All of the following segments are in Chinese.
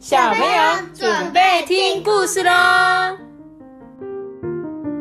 小朋友准备听故事喽！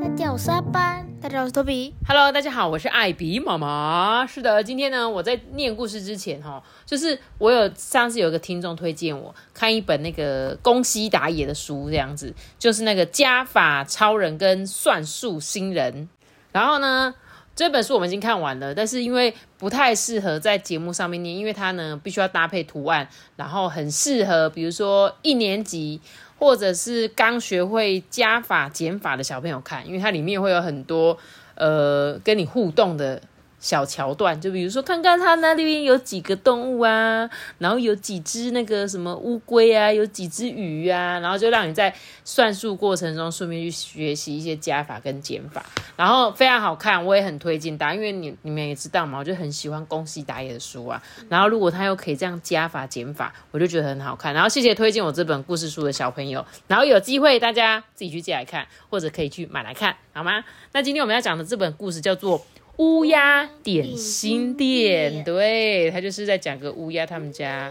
大家好，我是阿班。大家好，我是托比。Hello，大家好，我是艾比妈妈。是的，今天呢，我在念故事之前哈，就是我有上次有一个听众推荐我看一本那个宫西达也的书，这样子，就是那个加法超人跟算术新人。然后呢，这本书我们已经看完了，但是因为不太适合在节目上面念，因为它呢必须要搭配图案，然后很适合比如说一年级或者是刚学会加法减法的小朋友看，因为它里面会有很多呃跟你互动的。小桥段，就比如说看看它那里边有几个动物啊，然后有几只那个什么乌龟啊，有几只鱼啊，然后就让你在算术过程中顺便去学习一些加法跟减法，然后非常好看，我也很推荐大家，因为你你们也知道嘛，我就很喜欢宫西达也的书啊，然后如果他又可以这样加法减法，我就觉得很好看，然后谢谢推荐我这本故事书的小朋友，然后有机会大家自己去借来看，或者可以去买来看，好吗？那今天我们要讲的这本故事叫做。乌鸦点心店，对，他就是在讲个乌鸦他们家，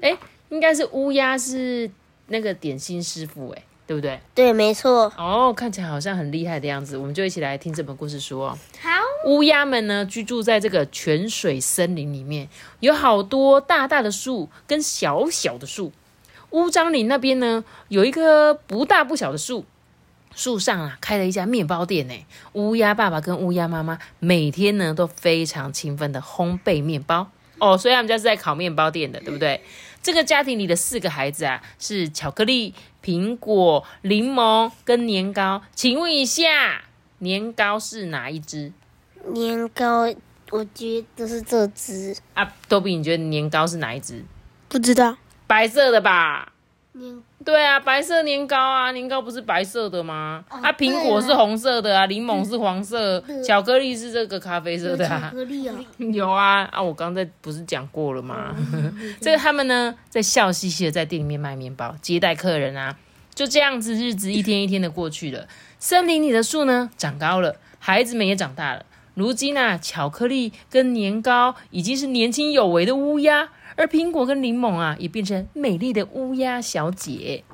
哎，应该是乌鸦是那个点心师傅，哎，对不对？对，没错。哦，看起来好像很厉害的样子，我们就一起来听这本故事书哦。好，乌鸦们呢居住在这个泉水森林里面，有好多大大的树跟小小的树。乌张林那边呢有一棵不大不小的树。树上啊开了一家面包店呢，乌鸦爸爸跟乌鸦妈妈每天呢都非常勤奋的烘焙面包哦，所以他们家是在烤面包店的，对不对？这个家庭里的四个孩子啊是巧克力、苹果、柠檬跟年糕，请问一下，年糕是哪一只年糕，我觉得是这只，啊？多比，你觉得年糕是哪一只？不知道，白色的吧？年对啊，白色年糕啊，年糕不是白色的吗？哦啊，苹果是红色的啊，柠檬是黄色，巧克力是这个咖啡色的啊巧 啊。克力啊，有啊啊！我刚才不是讲过了吗？这个他们呢，在笑嘻嘻的在店里面卖面包，接待客人啊。就这样子，日子一天一天的过去了。森林里的树呢，长高了，孩子们也长大了。如今啊，巧克力跟年糕已经是年轻有为的乌鸦，而苹果跟柠檬啊，也变成美丽的乌鸦小姐。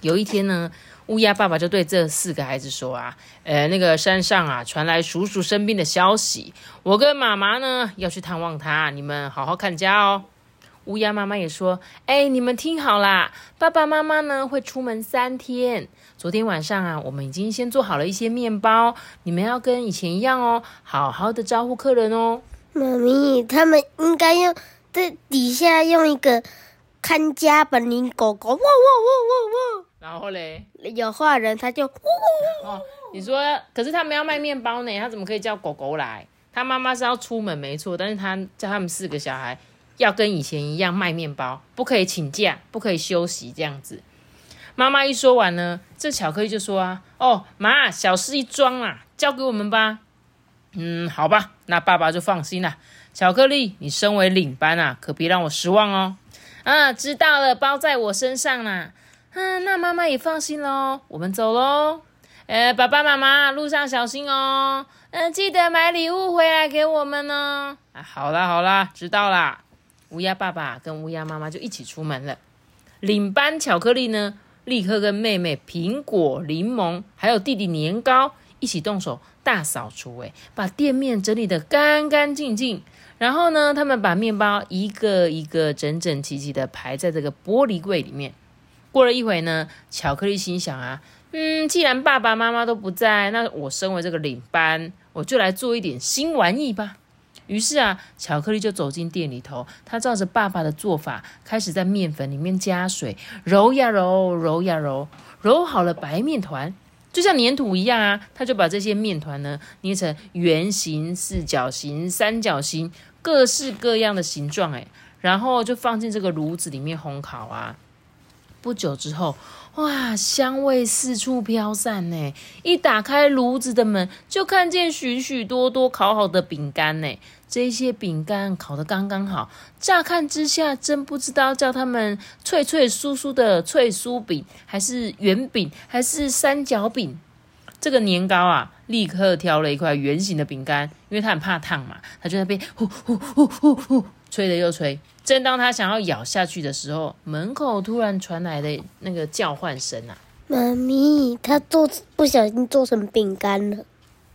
有一天呢，乌鸦爸爸就对这四个孩子说啊，呃，那个山上啊传来叔叔生病的消息，我跟妈妈呢要去探望他，你们好好看家哦。乌鸦妈妈也说，哎，你们听好啦，爸爸妈妈呢会出门三天。昨天晚上啊，我们已经先做好了一些面包，你们要跟以前一样哦，好好的招呼客人哦。妈咪，他们应该用在底下用一个看家本领狗狗，汪汪汪汪汪然后嘞，有坏人他就，哦，你说，可是他们要卖面包呢，他怎么可以叫狗狗来？他妈妈是要出门没错，但是他叫他们四个小孩要跟以前一样卖面包，不可以请假，不可以休息这样子。妈妈一说完呢，这巧克力就说啊，哦，妈，小事一桩啦，交给我们吧。嗯，好吧，那爸爸就放心了。巧克力，你身为领班啊，可别让我失望哦。啊，知道了，包在我身上啦。嗯，那妈妈也放心喽，我们走喽。呃，爸爸妈妈路上小心哦。嗯、记得买礼物回来给我们哦。啊，好啦好啦，知道啦。乌鸦爸爸跟乌鸦妈妈就一起出门了。领班巧克力呢，立刻跟妹妹苹果、柠檬还有弟弟年糕一起动手大扫除，诶，把店面整理得干干净净。然后呢，他们把面包一个一个整整齐齐的排在这个玻璃柜里面。过了一会呢，巧克力心想啊，嗯，既然爸爸妈妈都不在，那我身为这个领班，我就来做一点新玩意吧。于是啊，巧克力就走进店里头，他照着爸爸的做法，开始在面粉里面加水，揉呀揉，揉呀揉，揉好了白面团，就像粘土一样啊。他就把这些面团呢捏成圆形、四角形、三角形，各式各样的形状，哎，然后就放进这个炉子里面烘烤啊。不久之后，哇，香味四处飘散呢！一打开炉子的门，就看见许许多多烤好的饼干呢。这些饼干烤得刚刚好，乍看之下真不知道叫他们脆脆酥酥的脆酥饼，还是圆饼，还是三角饼。这个年糕啊，立刻挑了一块圆形的饼干，因为他很怕烫嘛，他就在那边呼呼呼呼呼吹了又吹。正当他想要咬下去的时候，门口突然传来的那个叫唤声啊！妈咪，他做不小心做成饼干了。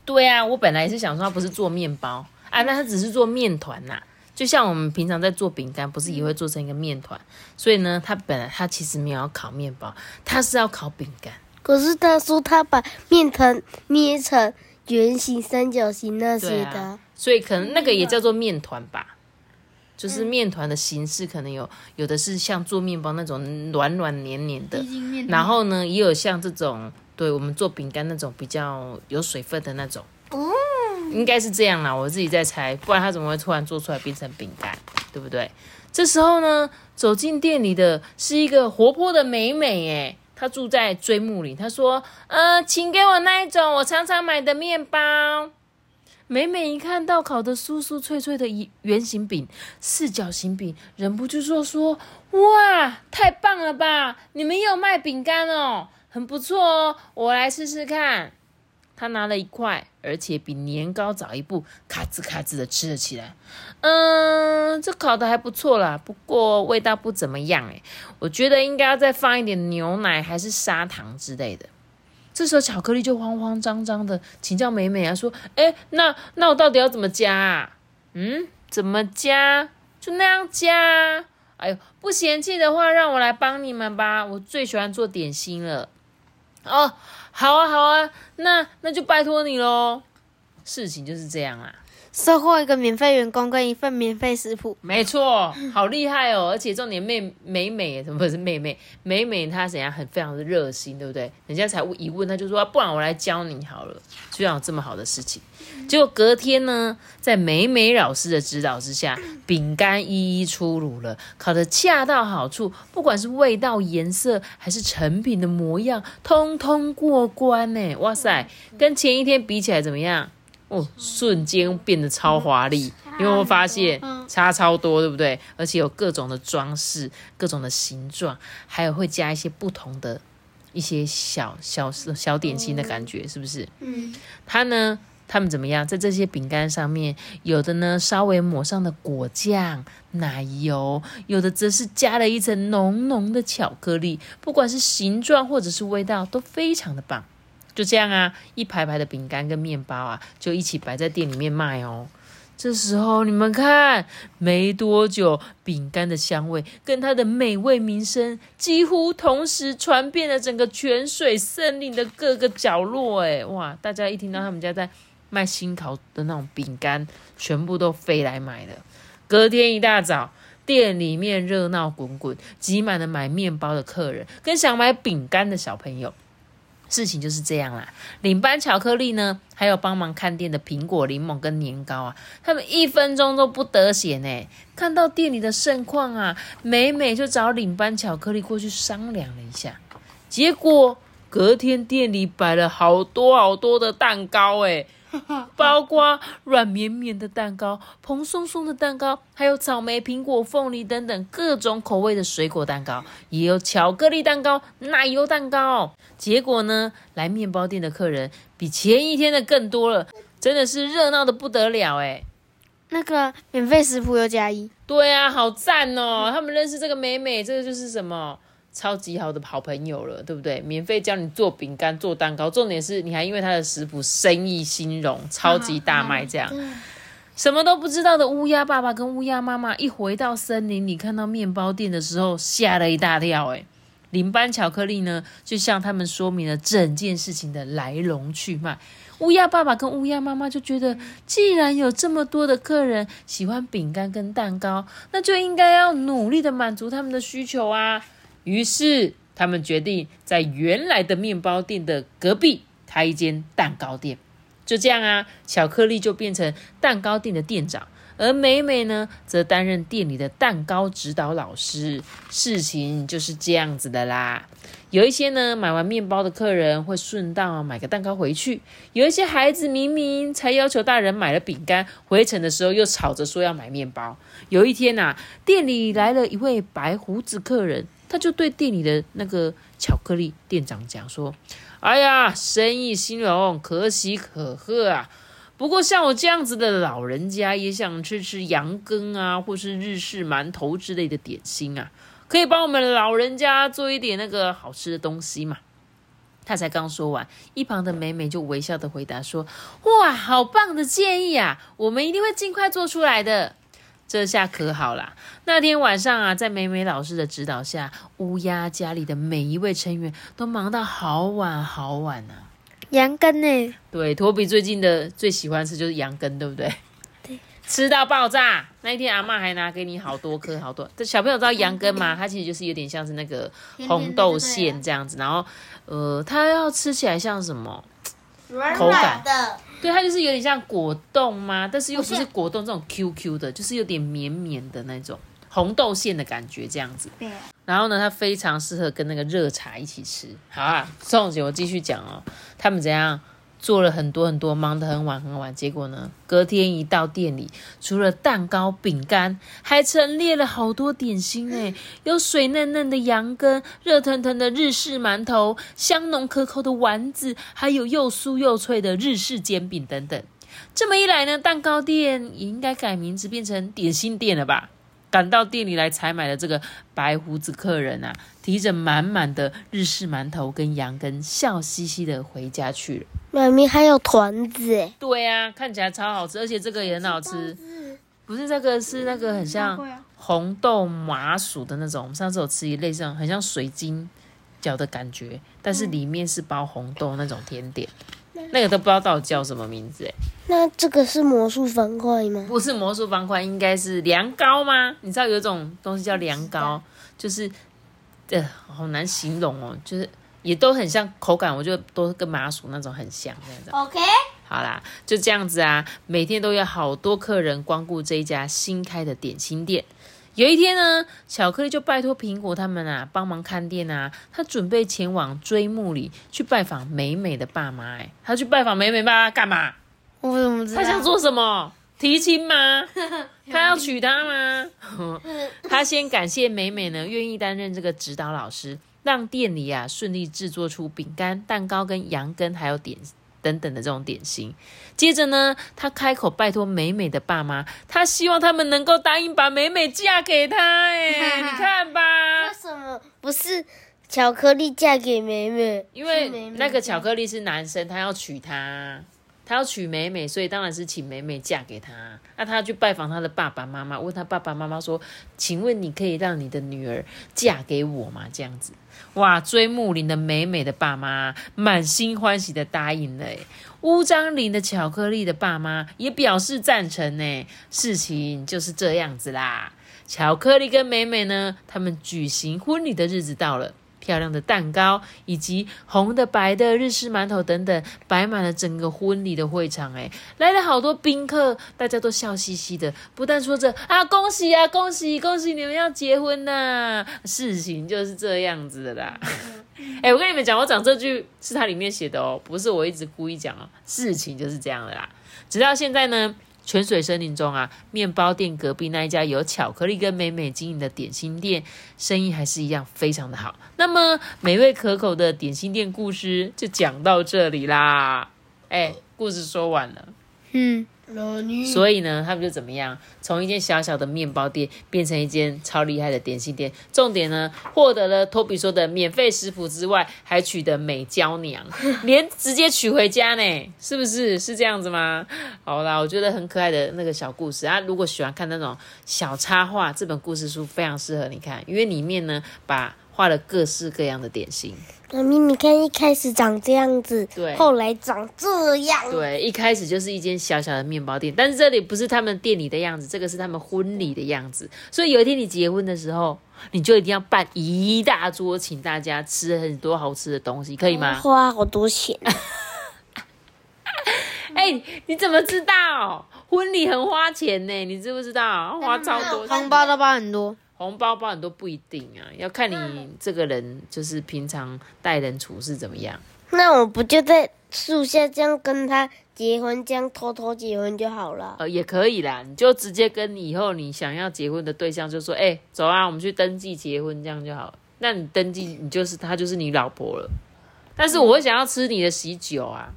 对啊，我本来是想说他不是做面包啊，那它只是做面团呐、就像我们平常在做饼干，不是也会做成一个面团？所以呢，它本来它其实没有要烤面包，它是要烤饼干。可是他说他把面团捏成圆形、三角形那些的啊，所以可能那个也叫做面团吧，就是面团的形式可能有有的是像做面包那种软软黏黏的，然后呢也有像这种对我们做饼干那种比较有水分的那种。哦，应该是这样啦，我自己在猜，不然他怎么会突然做出来变成饼干，对不对？这时候呢，走进店里的是一个活泼的美美，诶，她住在追木林。她说：“呃，请给我那一种我常常买的面包。”美美一看到烤的酥酥脆脆的一圆形饼、四角形饼，忍不住说：“说哇，太棒了吧！你们也有卖饼干哦，很不错哦，我来试试看。”他拿了一块，而且比年糕早一步，咔吱咔吱的吃了起来。嗯，这烤的还不错啦，不过味道不怎么样诶，我觉得应该要再放一点牛奶还是砂糖之类的。这时候巧克力就慌慌张张的请教美美啊，说：“哎，那那我到底要怎么加啊？嗯，怎么加？就那样加。哎呦，不嫌弃的话，让我来帮你们吧，我最喜欢做点心了。哦，好啊，好啊，那那就拜托你喽。事情就是这样啊。收获一个免费员工跟一份免费食谱。没错，好厉害哦！而且重点妹美美，什么不是妹妹？美美她怎样很非常的热心，对不对？人家才一问，她就说、啊不然我来教你好了，居然有这么好的事情。结果隔天呢，在美美老师的指导之下，饼干一一出炉了，烤得恰到好处，不管是味道、颜色还是成品的模样，通通过关呢！哇塞，跟前一天比起来怎么样？哦，瞬间变得超华丽，你有没有发现差超多，对不对？而且有各种的装饰、各种的形状，还有会加一些不同的一些小小小点心的感觉，是不是？嗯，它呢，他们怎么样？在这些饼干上面，有的呢稍微抹上了果酱、奶油，有的则是加了一层浓浓的巧克力。不管是形状或者是味道，都非常的棒。就这样啊，一排排的饼干跟面包啊，就一起摆在店里面卖哦。这时候你们看，没多久，饼干的香味跟它的美味名声几乎同时传遍了整个泉水森林的各个角落。哎，哇！大家一听到他们家在卖新烤的那种饼干，全部都飞来买了。隔天一大早，店里面热闹滚滚，挤满了买面包的客人，跟想买饼干的小朋友。事情就是这样啦。领班巧克力呢，还有帮忙看店的苹果、柠檬跟年糕啊，他们一分钟都不得闲呢。看到店里的盛况啊，美美就找领班巧克力过去商量了一下，结果隔天店里摆了好多好多的蛋糕，诶，包括软绵绵的蛋糕、蓬松松的蛋糕，还有草莓、苹果、凤梨等等各种口味的水果蛋糕，也有巧克力蛋糕、奶油蛋糕。结果呢，来面包店的客人比前一天的更多了，真的是热闹的不得了哎。那个免费食谱又加一，对啊，好赞哦！他们认识这个美美，这个就是什么超级好的好朋友了，对不对？免费教你做饼干、做蛋糕，重点是你还因为他的食谱生意兴隆，超级大卖这样。什么都不知道的乌鸦爸爸跟乌鸦妈妈一回到森林里，看到面包店的时候，吓了一大跳。哎，林班巧克力呢，就向他们说明了整件事情的来龙去脉。乌鸦爸爸跟乌鸦妈妈就觉得，既然有这么多的客人喜欢饼干跟蛋糕，那就应该要努力的满足他们的需求啊。于是他们决定在原来的面包店的隔壁开一间蛋糕店。就这样啊，巧克力就变成蛋糕店的店长，而美美呢，则担任店里的蛋糕指导老师。事情就是这样子的啦。有一些呢，买完面包的客人会顺道买个蛋糕回去；有一些孩子明明才要求大人买了饼干，回程的时候又吵着说要买面包。有一天呐、啊，店里来了一位白胡子客人，他就对店里的那个巧克力店长讲说：“哎呀，生意兴隆，可喜可贺啊！不过像我这样子的老人家，也想吃吃羊羹啊，或是日式馒头之类的点心啊，可以帮我们老人家做一点那个好吃的东西嘛？他才刚说完，一旁的美美就微笑的回答说：“哇，好棒的建议啊！我们一定会尽快做出来的。”这下可好啦！那天晚上啊，在美美老师的指导下，乌鸦家里的每一位成员都忙到好晚好晚呢、羊羹呢？对，托比最近的最喜欢吃就是羊羹，对不对？对，吃到爆炸。那一天阿妈还拿给你好多颗，好多。这小朋友知道羊羹吗？它其实就是有点像是那个红豆馅这样子，然后呃，它要吃起来像什么？软口感的，对，它就是有点像果冻吗？但是又不是果冻这种 QQ 的，就是有点绵绵的那种红豆馅的感觉这样子。对，然后呢，它非常适合跟那个热茶一起吃。好啊，宋姐，我继续讲哦。他们怎样做了很多很多，忙得很晚很晚，结果呢，隔天一到店里，除了蛋糕、饼干，还陈列了好多点心哎，有水嫩嫩的羊羹，热腾腾的日式馒头，香浓可口的丸子，还有又酥又脆的日式煎饼等等。这么一来呢，蛋糕店也应该改名字变成点心店了吧？赶到店里来采买的这个白胡子客人啊，提着满满的日式馒头跟羊羹，笑嘻嘻的回家去了。妈咪还有团子哎，对啊，看起来超好吃，而且这个也很好吃。不是这个，是那个很像红豆麻薯的那种。我们上次有吃一类像很像水晶饺的感觉，但是里面是包红豆那种甜点。那个都不知道到底叫什么名字哎，那这个是魔术方块吗？不是魔术方块，应该是凉糕吗？你知道有一种东西叫凉糕，就是呃好难形容哦，就是也都很像口感，我觉得都跟麻薯那种很像这样子。OK，好啦，就这样子啊，每天都有好多客人光顾这一家新开的点心店。有一天呢，巧克力就拜托苹果他们啊帮忙看店啊，他准备前往追梦里去拜访美美的爸妈。哎，他去拜访美美爸妈干嘛？我怎么知道？他想做什么？提亲吗？他要娶她吗？他先感谢美美呢，愿意担任这个指导老师，让店里啊顺利制作出饼干、蛋糕跟羊羹，还有点等等的这种点心。接着呢，他开口拜托美美的爸妈，他希望他们能够答应把美美嫁给他。哎，你看吧为，什么不是巧克力嫁给美美？因为那个巧克力是男生，他要娶她，他要娶美美，所以当然是请美美嫁给他。那他去拜访他的爸爸妈妈，问他爸爸妈妈说：“请问你可以让你的女儿嫁给我吗？”这样子，哇！追木林的美美的爸妈满心欢喜的答应了。乌张林的巧克力的爸妈也表示赞成呢。事情就是这样子啦。巧克力跟美美呢，他们举行婚礼的日子到了。漂亮的蛋糕以及红的、白的日式馒头等等，摆满了整个婚礼的会场。哎，来了好多宾客，大家都笑嘻嘻的，不但说着啊恭喜啊恭喜恭喜你们要结婚呐、事情就是这样子的啦。哎、我跟你们讲，我讲这句是它里面写的哦，不是我一直故意讲哦。事情就是这样的啦。直到现在呢，泉水森林中啊，面包店隔壁那一家有巧克力跟美美经营的点心店，生意还是一样非常的好。那么美味可口的点心店故事就讲到这里啦。哎，故事说完了。嗯，所以呢，他们就怎么样，从一间小小的面包店变成一间超厉害的点心店。重点呢，获得了托比说的免费食谱之外，还娶得美娇娘，连直接娶回家呢，是不是？是这样子吗？好啦，我觉得很可爱的那个小故事啊。如果喜欢看那种小插画，这本故事书非常适合你看，因为里面呢，把画了各式各样的点心。妈咪，你看一开始长这样子，对后来长这样，对，一开始就是一间小小的面包店，但是这里不是他们店里的样子，这个是他们婚礼的样子。所以有一天你结婚的时候，你就一定要办一大桌，请大家吃很多好吃的东西，可以吗？花好多钱，哎、你怎么知道？婚礼很花钱呢，你知不知道？花超多钱。红包都包很多。红包包你都不一定啊，要看你这个人就是平常待人处事怎么样。那我不就在树下这样跟他结婚，这样偷偷结婚就好了。呃，也可以啦，你就直接跟你以后你想要结婚的对象就说，哎、走啊，我们去登记结婚，这样就好了。那你登记，你就是他就是你老婆了，但是我会想要吃你的喜酒啊，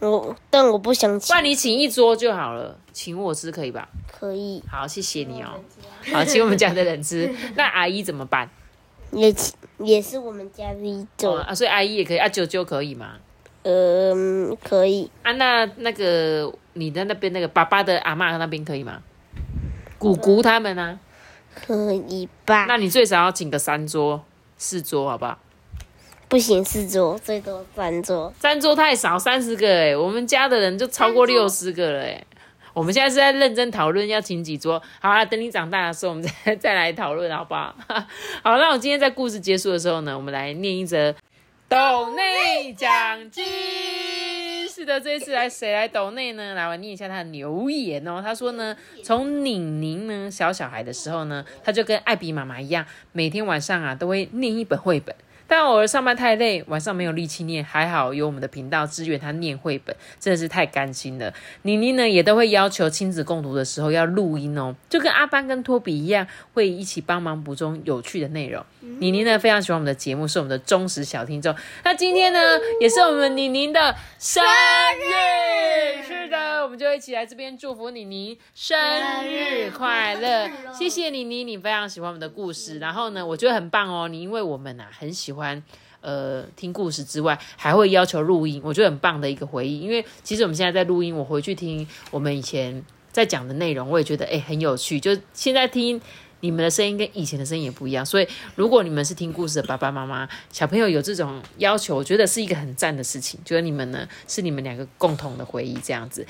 我但我不想不请，那你请一桌就好了，请我吃可以吧？可以好，谢谢你哦。好，请我们家的人吃。那阿姨怎么办？也请也是我们家的一哦种，啊，所以阿姨也可以，啊，舅舅可以吗？嗯，可以，啊，那那个你的那边那个爸爸的阿嬷那边可以吗？姑姑他们呢、可以吧？那你最少要请个三桌、四桌，好不好？不行，四桌，最多三桌。三桌太少，三十个哎，我们家的人就超过六十个了哎。我们现在是在认真讨论要请几桌，好啊，等你长大的时候，我们再 再来讨论，好不好？好，那我今天在故事结束的时候呢，我们来念一则斗内奖金。是的，这一次来谁来斗内呢？来，我念一下他的留言哦。他说呢，从宁宁呢小小孩的时候呢，他就跟艾比妈妈一样，每天晚上啊都会念一本绘本。但偶尔上班太累，晚上没有力气念，还好有我们的频道支援他念绘本，真的是太甘心了。妮妮呢也都会要求亲子共读的时候要录音哦，就跟阿班跟托比一样，会一起帮忙补充有趣的内容。妮妮呢非常喜欢我们的节目，是我们的忠实小听众。那今天呢也是我们妮妮的生日，是的，我们就一起来这边祝福妮妮生日快乐。谢谢妮妮，你非常喜欢我们的故事，然后呢，我觉得很棒哦，你因为我们啊很喜欢。呃，听故事之外，还会要求录音，我觉得很棒的一个回忆。因为其实我们现在在录音，我回去听我们以前在讲的内容，我也觉得哎、很有趣。就现在听你们的声音跟以前的声音也不一样，所以如果你们是听故事的爸爸妈妈，小朋友有这种要求，我觉得是一个很赞的事情。觉得你们呢是你们两个共同的回忆，这样子。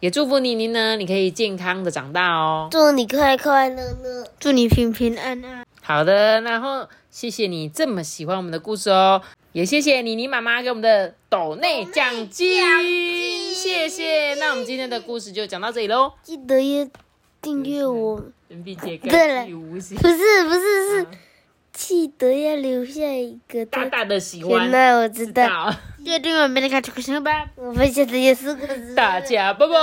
也祝福妮妮呢，你可以健康的长大哦。祝你快快乐乐。祝你平平安安。好的，然后谢谢你这么喜欢我们的故事哦，也谢谢妮妮妈妈给我们的斗内奖金，谢谢。那我们今天的故事就讲到这里喽，记得要订阅我，对了不是不是是，记得要留下一个。大大的喜欢原。来我知道，好，记得订阅我们的看这个声吧。我们现在也是个字。大家拜拜，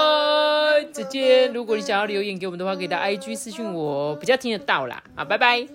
再见。如果你想要留言给我们的话，可以到 IG 私信我，比较听得到啦。好，拜拜。